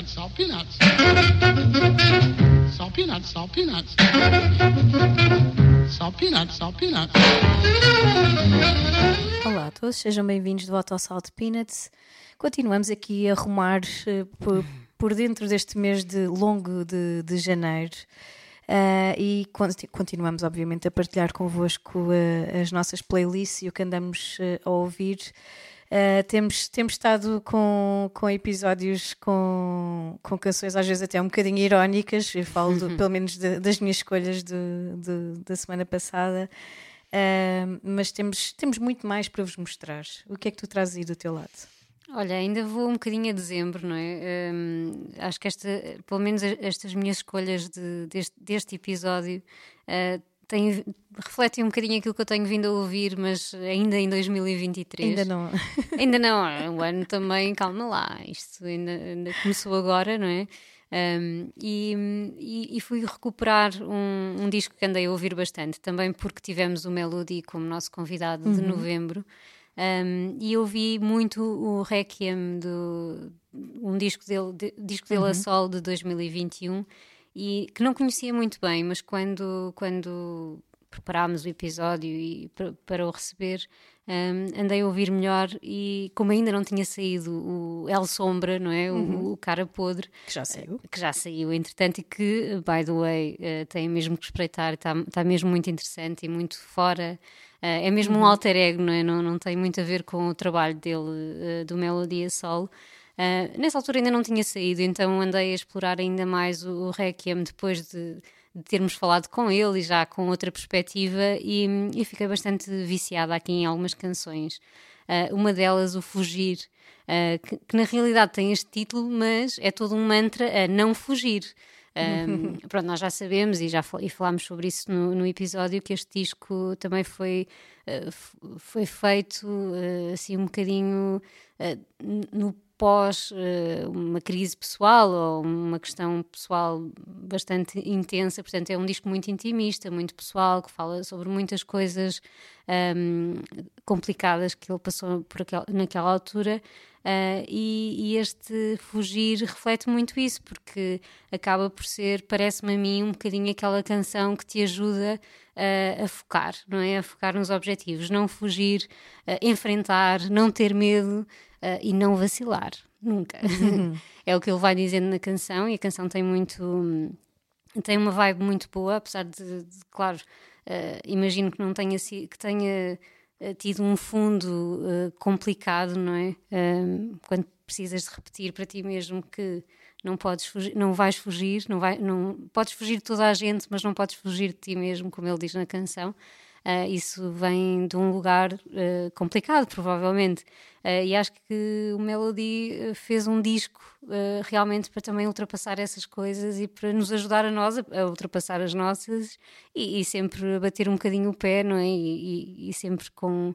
peanuts, salt peanuts. Salt peanuts, salt peanuts. Salt peanuts, salt peanuts. Olá a todos, sejam bem-vindos de volta ao Salt Peanuts. Continuamos aqui a rumar uh, por, por, dentro deste mês de longo de, de janeiro. Uh, e continuamos, obviamente, a partilhar convosco uh, as nossas playlists e o que andamos a ouvir. Uh, temos, temos estado com, com episódios com, com canções às vezes até um bocadinho irónicas, eu falo do, pelo menos de, das minhas escolhas de, de, da semana passada, uh, mas temos, temos muito mais para vos mostrar. O que é que tu trazes aí do teu lado? Olha, ainda vou um bocadinho a dezembro, não é? Um, acho que esta, pelo menos estas minhas escolhas de, deste, deste episódio uh, tem, refletem um bocadinho aquilo que eu tenho vindo a ouvir, mas ainda em 2023. Ainda não. ainda não, o ano também, calma lá, isto ainda, ainda começou agora, não é? Um, e, e, e, fui recuperar um, um, disco que andei a ouvir bastante, também porque tivemos o Melody como nosso convidado uhum. de novembro. Um, e ouvi muito o Requiem do um disco dele, de, disco dele uhum. a sol de 2021 e que não conhecia muito bem, mas quando, quando preparámos o episódio e para o receber, um, andei a ouvir melhor e como ainda não tinha saído o El Sombra, não é? Uhum. O, o, Cara Podre. Que já saiu. Que já saiu, entretanto, e que, by the way, uh, tem mesmo que espreitar, está, está mesmo muito interessante e muito fora. Uh, é mesmo uhum. um alter ego, não é? Não, não tem muito a ver com o trabalho dele, uh, do Melodia Sol. Uh, nessa altura ainda não tinha saído, então andei a explorar ainda mais o, o Requiem depois de, de, termos falado com ele e já com outra perspectiva, e, e fiquei bastante viciada aqui em algumas canções. Uh, uma delas, O Fugir, uh, que, que, na realidade tem este título, mas é todo um mantra a não fugir. Um, pronto, nós já sabemos e já e falámos sobre isso no, no, episódio que este disco também foi, uh, foi feito assim um bocadinho no pós uh, uma crise pessoal ou uma questão pessoal bastante intensa, portanto é um disco muito intimista, muito pessoal, que fala sobre muitas coisas um, ehm, complicadas que ele passou aquel, naquela altura. Uh, e, e, este Fugir reflete muito isso, porque acaba por ser, parece-me a mim, um bocadinho aquela canção que te ajuda uh, a focar, não é? A focar nos objetivos, não fugir, enfrentar, não ter medo uh, e não vacilar, nunca. Uhum. é o que ele vai dizendo na canção e a canção tem muito. tem uma vibe muito boa, apesar de, de claro, uh, imagino que não tenha que tenha uh, tido um fundo complicado, não é? quando precisas de repetir para ti mesmo que não podes fugir, não vais fugir, não, vai, não podes fugir de toda a gente, mas não podes fugir de ti mesmo, como ele diz na canção. Uh, isso vem de um lugar uh, complicado, provavelmente. Uh, e acho que o Melody fez um disco realmente para também ultrapassar essas coisas e para nos ajudar a nós a, a ultrapassar as nossas e, e, sempre bater um bocadinho o pé, não é? E, e, e sempre com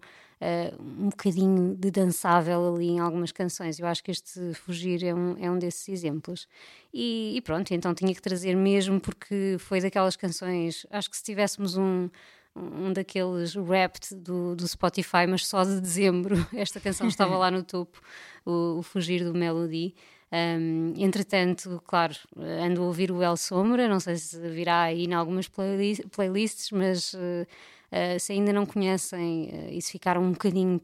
um bocadinho de dançável ali em algumas canções. Eu acho que este Fugir é um, é um desses exemplos. E, pronto, então tinha que trazer mesmo porque foi daquelas canções. Acho que se tivéssemos um um daqueles Wrapped do, do Spotify, mas só de dezembro. Esta canção estava lá no topo, o, o Fugir do Melody. Um, entretanto, claro, ando a ouvir o El Sombra, não sei se virá aí em algumas playlists, mas uh, uh, se ainda não conhecem uh, e se ficaram um bocadinho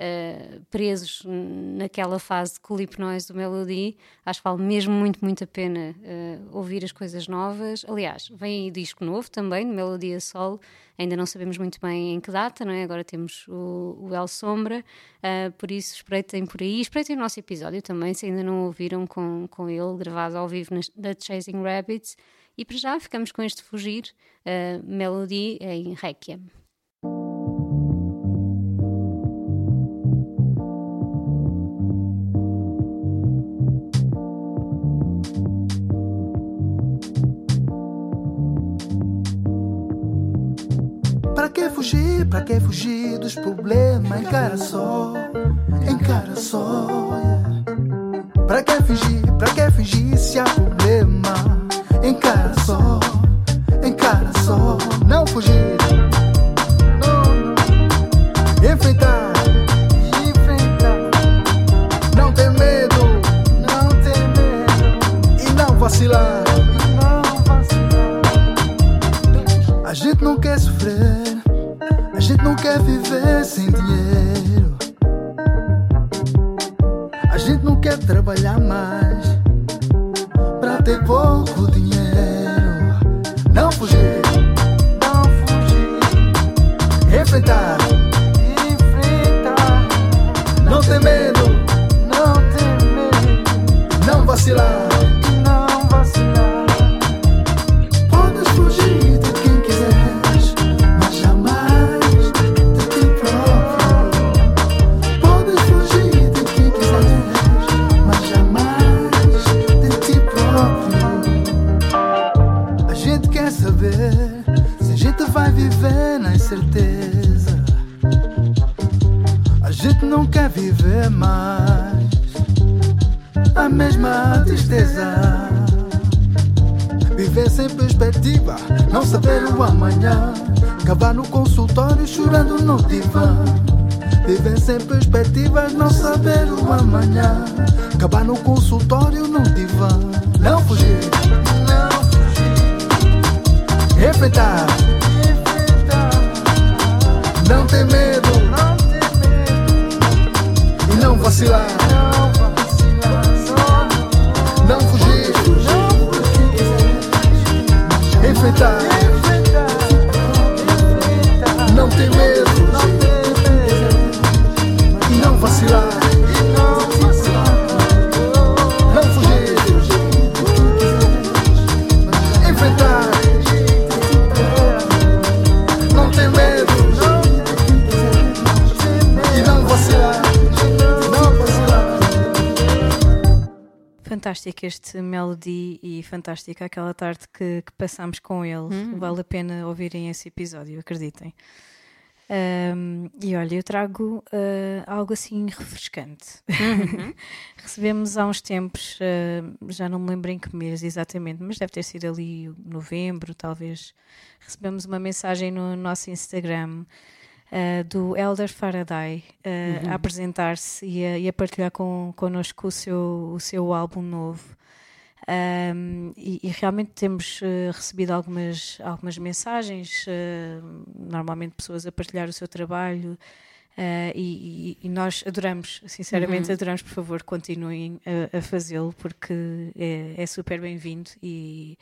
uh, presos naquela fase de cool hipnose do Melody, acho que vale mesmo muito, muito a pena uh, ouvir as coisas novas. Aliás, vem aí disco novo também, de Melodia Sol, ainda não sabemos muito bem em que data, não é? Agora temos o, o El Sombra, uh, por isso espreitem por aí, espreitem o nosso episódio também, se ainda não ouviram com, com ele, gravado ao vivo da Chasing Rabbits. E para já ficamos com este Fugir, uh, Melody em Requiem. Fugir, pra que fugir dos problemas? Encara só, encara só. Pra que fugir, pra que fugir se há problema? Encara só, Acabar no consultório no divã. Não fugir, não fugir. Enfrentar, não ter medo, não ter medo. E não vacilar, não vacilar. Não fugir, enfrentar, não ter medo Fantástico este Melody e fantástica aquela tarde que, que passámos com ele. Vale a pena ouvirem esse episódio, acreditem. Ahm, e olha, eu trago ah, algo assim refrescante. Recebemos há uns tempos, ah, já não me lembro em que mês exatamente, mas deve ter sido ali novembro, talvez. Recebemos uma mensagem no nosso Instagram ah, do Elder Faraday ah, a apresentar-se e a, e a partilhar com, connosco o seu, o seu álbum novo. Um, e, e realmente temos eh, recebido algumas, algumas mensagens, normalmente pessoas a partilhar o seu trabalho, eh, e, e- nós adoramos, sinceramente, adoramos, por favor, continuem a, a fazê-lo, porque é, é super bem-vindo. E,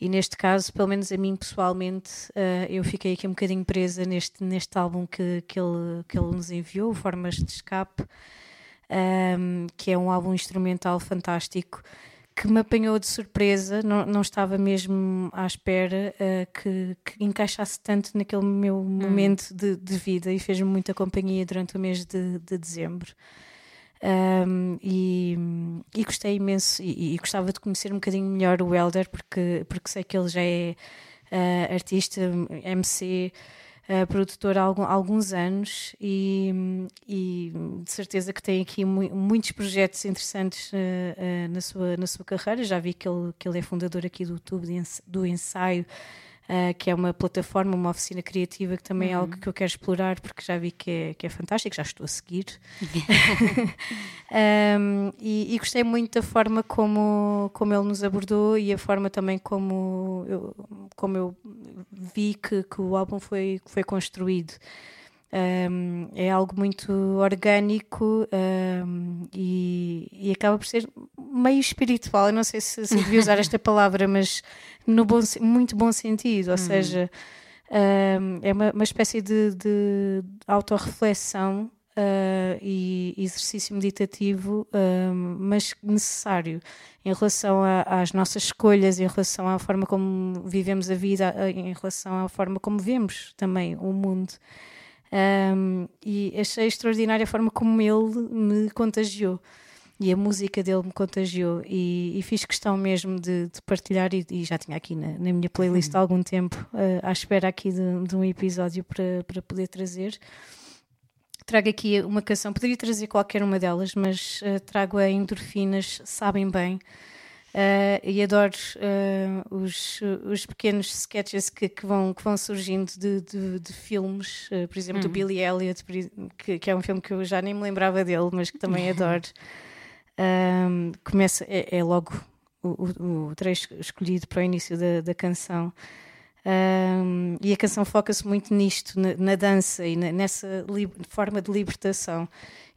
e neste caso, pelo menos a mim pessoalmente, eh, eu fiquei aqui um bocadinho presa neste, neste álbum que, que, ele, que ele nos enviou, Formas de Escape um, que é um álbum instrumental fantástico que me apanhou de surpresa, não, não estava mesmo à espera uh, que, que encaixasse tanto naquele meu momento de, de vida e fez-me muita companhia durante o mês de, de dezembro. Um, e, e gostei imenso e, e gostava de conhecer um bocadinho melhor o Elder porque, porque sei que ele já é uh, artista, MC, uh, produtor há alguns anos e, e de certeza que tem aqui mu- muitos projetos interessantes uh, uh, na, sua, na sua carreira. Já vi que ele, que ele é fundador aqui do YouTube de do Ensaio, uh, que é uma plataforma, uma oficina criativa que também é algo que eu quero explorar porque já vi que é, que é fantástico, já estou a seguir. Um, e, e gostei muito da forma como, como ele nos abordou e a forma também como eu, como eu vi que, que o álbum foi, foi construído. Um, é algo muito orgânico um, e, e acaba por ser meio espiritual. Eu não sei se, se devia usar esta palavra, mas no bom, muito bom sentido, ou seja, um, é uma, uma espécie de, de autorreflexão uh, e exercício meditativo, um, mas necessário em relação a- às nossas escolhas, em relação à forma como vivemos a vida, a- em relação à forma como vemos também o mundo. Um, e achei extraordinária a forma como ele me contagiou e a música dele me contagiou. E, e fiz questão mesmo de, de partilhar e, e já tinha aqui na, na minha playlist há algum tempo uh, à espera aqui de, de um episódio para, para poder trazer. Trago aqui uma canção, poderia trazer qualquer uma delas mas uh, trago a Endorfinas Sabem Bem. Uh, e adoro uh, os, os pequenos sketches que, que, vão, que vão surgindo de, de, de filmes, por exemplo, do Billy Elliot, que, que é um filme que eu já nem me lembrava dele, mas que também adoro. Um, começa, é, é logo o, o, trecho escolhido para o início da, da canção. Um, e a canção foca-se muito nisto, na, na dança e na, nessa forma de libertação.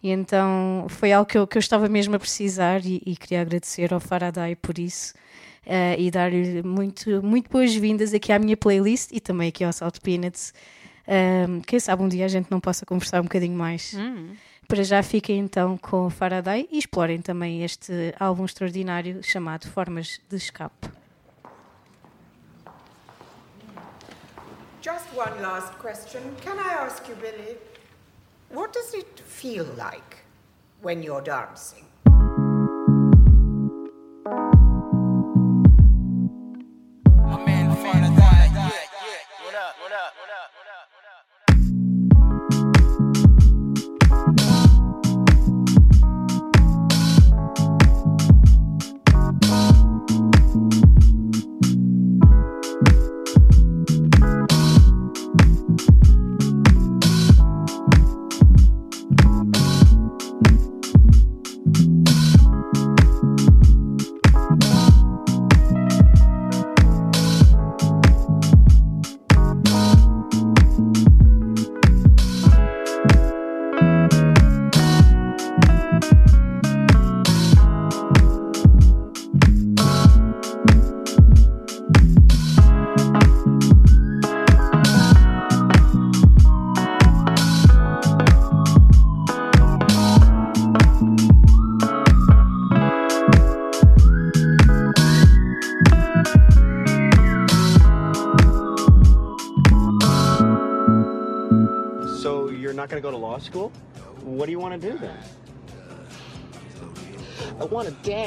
E então foi algo que eu, que eu estava mesmo a precisar e, e queria agradecer ao Faraday por isso. Uh, e dar-lhe muito, muito boas-vindas aqui à minha playlist e também aqui ao Salt Peanuts. Um, quem sabe um dia a gente não possa conversar um bocadinho mais. Hum. Para já fiquem então com Faraday e explorem também este álbum extraordinário chamado Formas de Escape. Just one last question. Can I ask you, Billy, what does it feel like when you're dancing?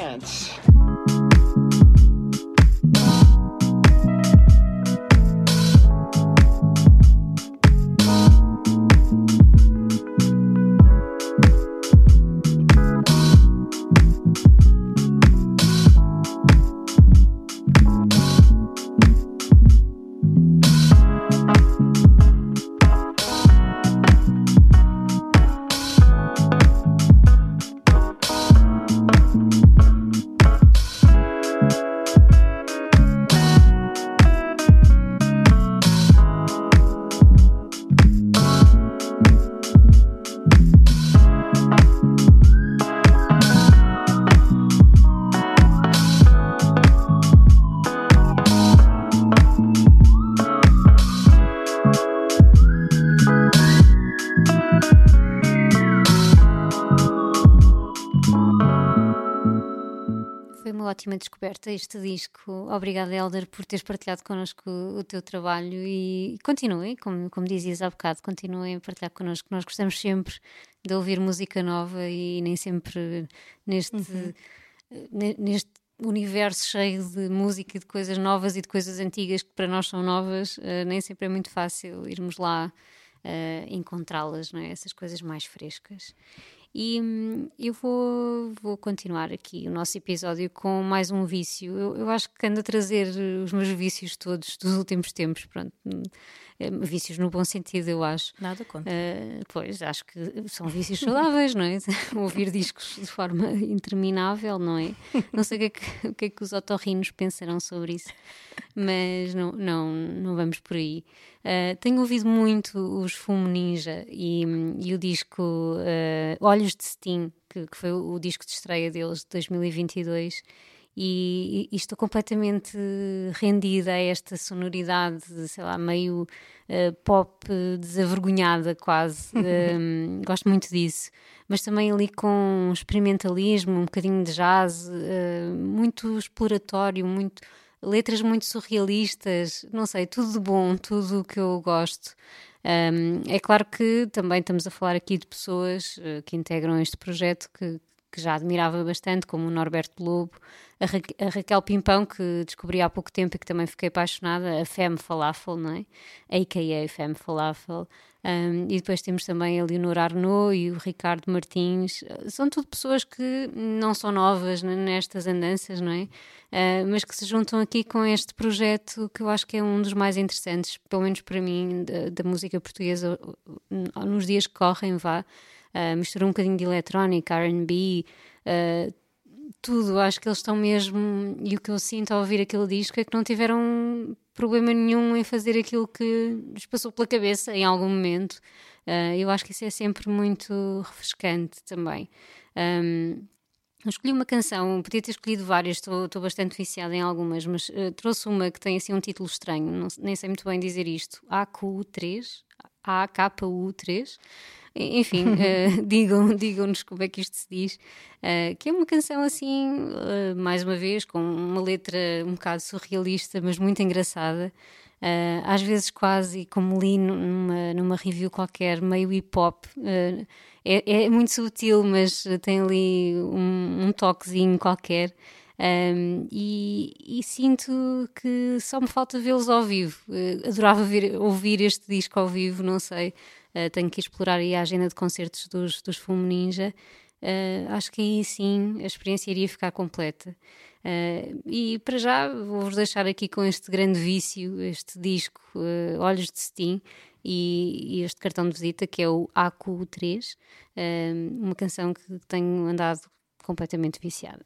chance. Ótima descoberta este disco. Obrigada, Helder, por teres partilhado connosco o, teu trabalho e continuem, como, como dizias há bocado, continuem a partilhar connosco. Nós gostamos sempre de ouvir música nova e nem sempre neste, uhum. neste universo cheio de música e de coisas novas e de coisas antigas que para nós são novas, uh, nem sempre é muito fácil irmos lá uh, encontrá-las, não é? Essas coisas mais frescas. E hum, eu vou, vou continuar aqui o nosso episódio com mais um vício. Eu, eu acho que ando a trazer os meus vícios todos dos últimos tempos. Pronto, vícios no bom sentido, eu acho. Nada contra. Uh, pois, acho que são vícios saudáveis, não é? Ouvir discos de forma interminável, não é? Não sei o que é que, o que, é que os otorrinos pensarão sobre isso, mas não, não, não vamos por aí. Uh, tenho ouvido muito os Fumo Ninja e, e o disco uh, Olhos de Steam, que, que foi o, o disco de estreia deles de 2022 e, e, estou completamente rendida a esta sonoridade, sei lá, meio uh, pop desavergonhada quase. um, gosto muito disso. Mas também ali com experimentalismo, um bocadinho de jazz, uh, muito exploratório, muito letras muito surrealistas, não sei, tudo de bom, tudo o que eu gosto. Um, é claro que também estamos a falar aqui de pessoas uh, que integram este projeto que, que já admirava bastante, como o Norberto Lobo, a, Ra a, Raquel Pimpão, que descobri há pouco tempo e que também fiquei apaixonada, a Femme Falafel, não é? A.K.A. Femme Falafel. Um, e depois temos também a Leonor Arnaud e o Ricardo Martins. São tudo pessoas que não são novas nestas andanças, não é? Uh, mas que se juntam aqui com este projeto que eu acho que é um dos mais interessantes, pelo menos para mim, da, da música portuguesa, nos dias que correm, vá. Uh, mistura um bocadinho de eletrónica, RB, uh, tudo, acho que eles estão mesmo. E o que eu sinto ao ouvir aquele disco é que não tiveram problema nenhum em fazer aquilo que lhes passou pela cabeça em algum momento. Uh, eu acho que isso é sempre muito refrescante também. Um, eu escolhi uma canção, podia ter escolhido várias, estou, bastante viciada em algumas, mas uh, trouxe uma que tem assim um título estranho, não, nem sei muito bem dizer isto. AQ3, AKU3. Enfim, uh, digam, digam-nos como é que isto se diz. Uh, que é uma canção assim, uh, mais uma vez, com uma letra um bocado surrealista, mas muito engraçada. às vezes quase, como li numa, numa review qualquer, meio hip hop. É, é, muito sutil, mas tem ali um, um toquezinho qualquer. Um, e, e, sinto que só me falta vê-los ao vivo. Uh, adorava ver, ouvir este disco ao vivo, não sei. Uh, tenho que explorar aí a agenda de concertos dos, dos Fumo Ninja. Uh, acho que aí sim a experiência iria ficar completa. e para já vou-vos deixar aqui com este grande vício, este disco Olhos de Steam e, e, este cartão de visita que é o AQ3, uma canção que tenho andado completamente viciada.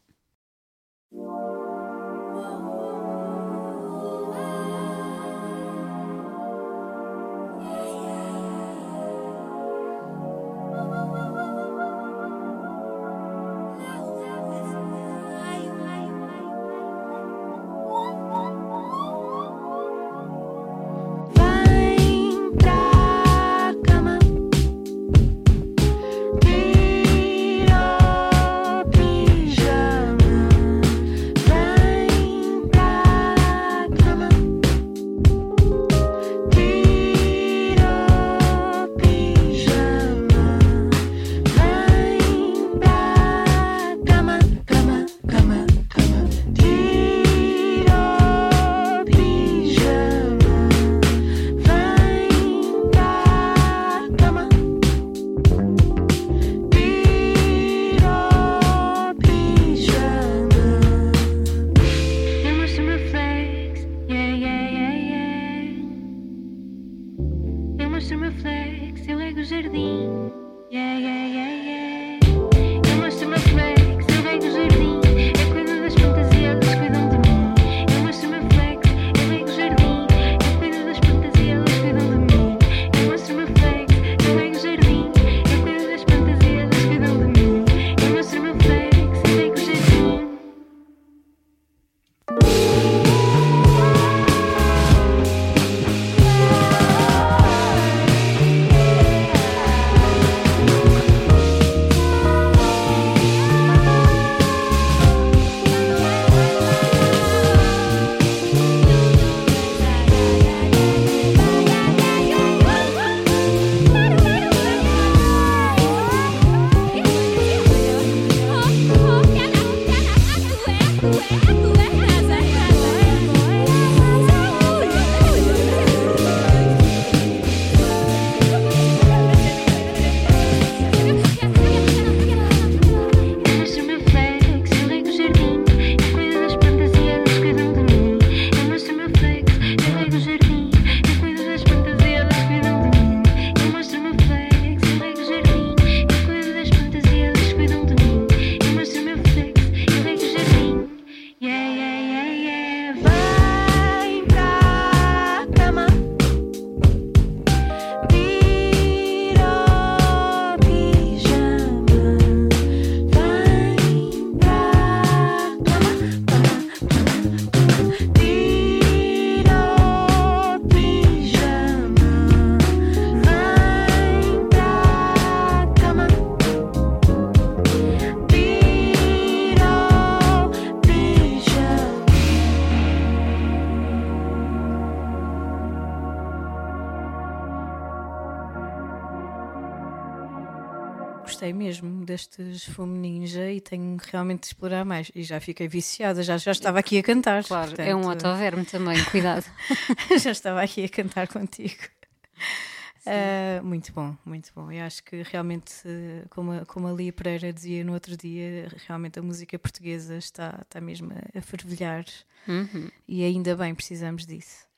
Destes Fumo Ninja e tenho realmente de explorar mais. E já fiquei viciada, já, já estava aqui a cantar. Claro, portanto... é um autoverme também, cuidado. já estava aqui a cantar contigo. Uh, muito bom, muito bom. Eu acho que realmente, como a, como a Lia Pereira dizia no outro dia, realmente a música portuguesa está, está mesmo a fervilhar uhum. e ainda bem precisamos disso.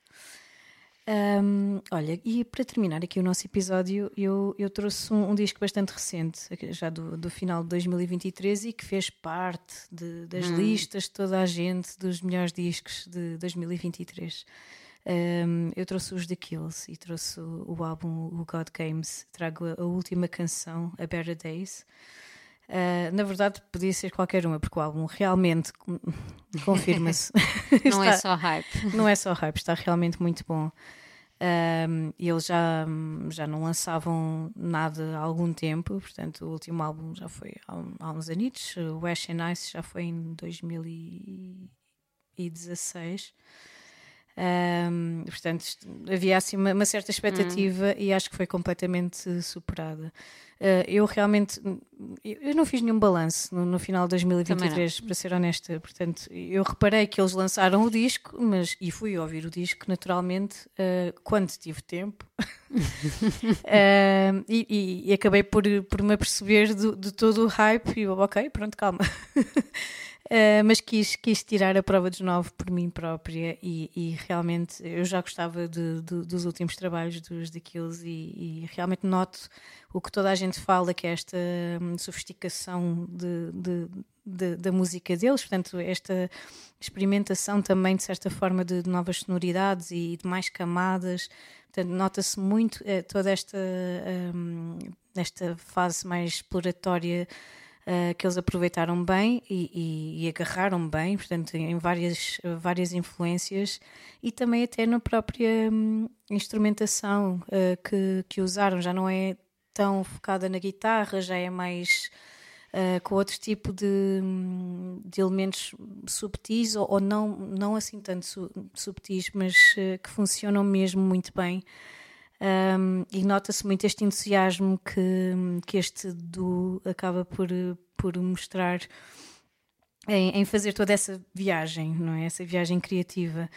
Um, olha, e para terminar aqui o nosso episódio, eu, eu trouxe um, um disco bastante recente, já do, do, final de 2023, e que fez parte de, das hum. listas de toda a gente dos melhores discos de 2023. Um, eu trouxe os The Kills e trouxe o, o álbum o God Games. Trago a, a última canção, A Better Days. Uh, na verdade, podia ser qualquer uma, porque o álbum realmente confirma-se. não é só hype. Não é só hype, está realmente muito bom. Um, e eles já, já não lançavam nada há algum tempo, portanto, o último álbum já foi há, há uns anitos. O Ash and Ice já foi em 2016. Um, portanto, havia assim uma, uma certa expectativa hum. e acho que foi completamente superada. Uh, eu realmente eu não fiz nenhum balanço no, no, final de 2023, para ser honesta. Portanto, eu reparei que eles lançaram o disco, mas e fui ouvir o disco naturalmente uh, quando tive tempo. uh, e, e, e, acabei por, por me aperceber do, de todo o hype e eu, ok, pronto, calma. Uh, mas quis, quis tirar a prova dos nove por mim própria e, e realmente eu já gostava de, de, dos últimos trabalhos dos The Kills e, e, realmente noto o que toda a gente fala que é esta hum, sofisticação de, da música deles, portanto esta experimentação também de certa forma de, novas sonoridades e de mais camadas, portanto nota-se muito uh, toda esta, um, esta fase mais exploratória uh, que eles aproveitaram bem e, e, e, agarraram bem, portanto, em várias, várias influências e também até na própria hum, instrumentação uh, que, que usaram. Já não é tão focada na guitarra, já é mais. Uh, com outro tipo de, de elementos subtis ou, ou, não, não assim tanto su, subtis, mas uh, que funcionam mesmo muito bem. Um, e nota-se muito este entusiasmo que, que este duo acaba por, por mostrar em, em, fazer toda essa viagem, não é? Essa viagem criativa.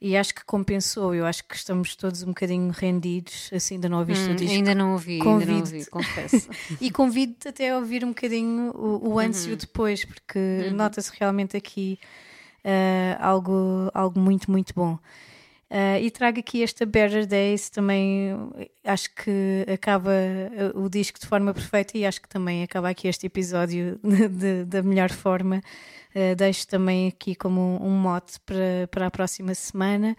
E acho que compensou, eu acho que estamos todos um bocadinho rendidos, assim, ainda não ouviste hum, o disco. Ainda não ouvi, ainda não ouvi, confesso. e convido-te até a ouvir um bocadinho o, o antes uhum. e o uhum. depois, porque uhum. nota-se realmente aqui uh, algo, algo muito, muito bom. Uh, e trago aqui esta Better Days, também acho que acaba o disco de forma perfeita e acho que também acaba aqui este episódio da melhor forma. Uh, deixo também aqui como um, mote para, para a próxima semana.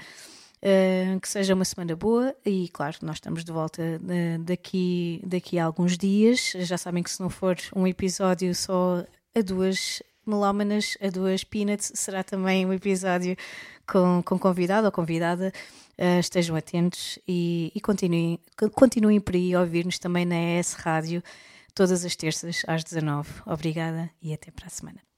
Uh, que seja uma semana boa e claro, nós estamos de volta daqui, daqui a alguns dias. Já sabem que se não for um episódio só a duas melómanas, a duas peanuts, será também um episódio com, com convidado ou convidada. Uh, estejam atentos e, e, continuem, continuem por aí a ouvir-nos também na ES Rádio, todas as terças às 19. Obrigada e até para a semana.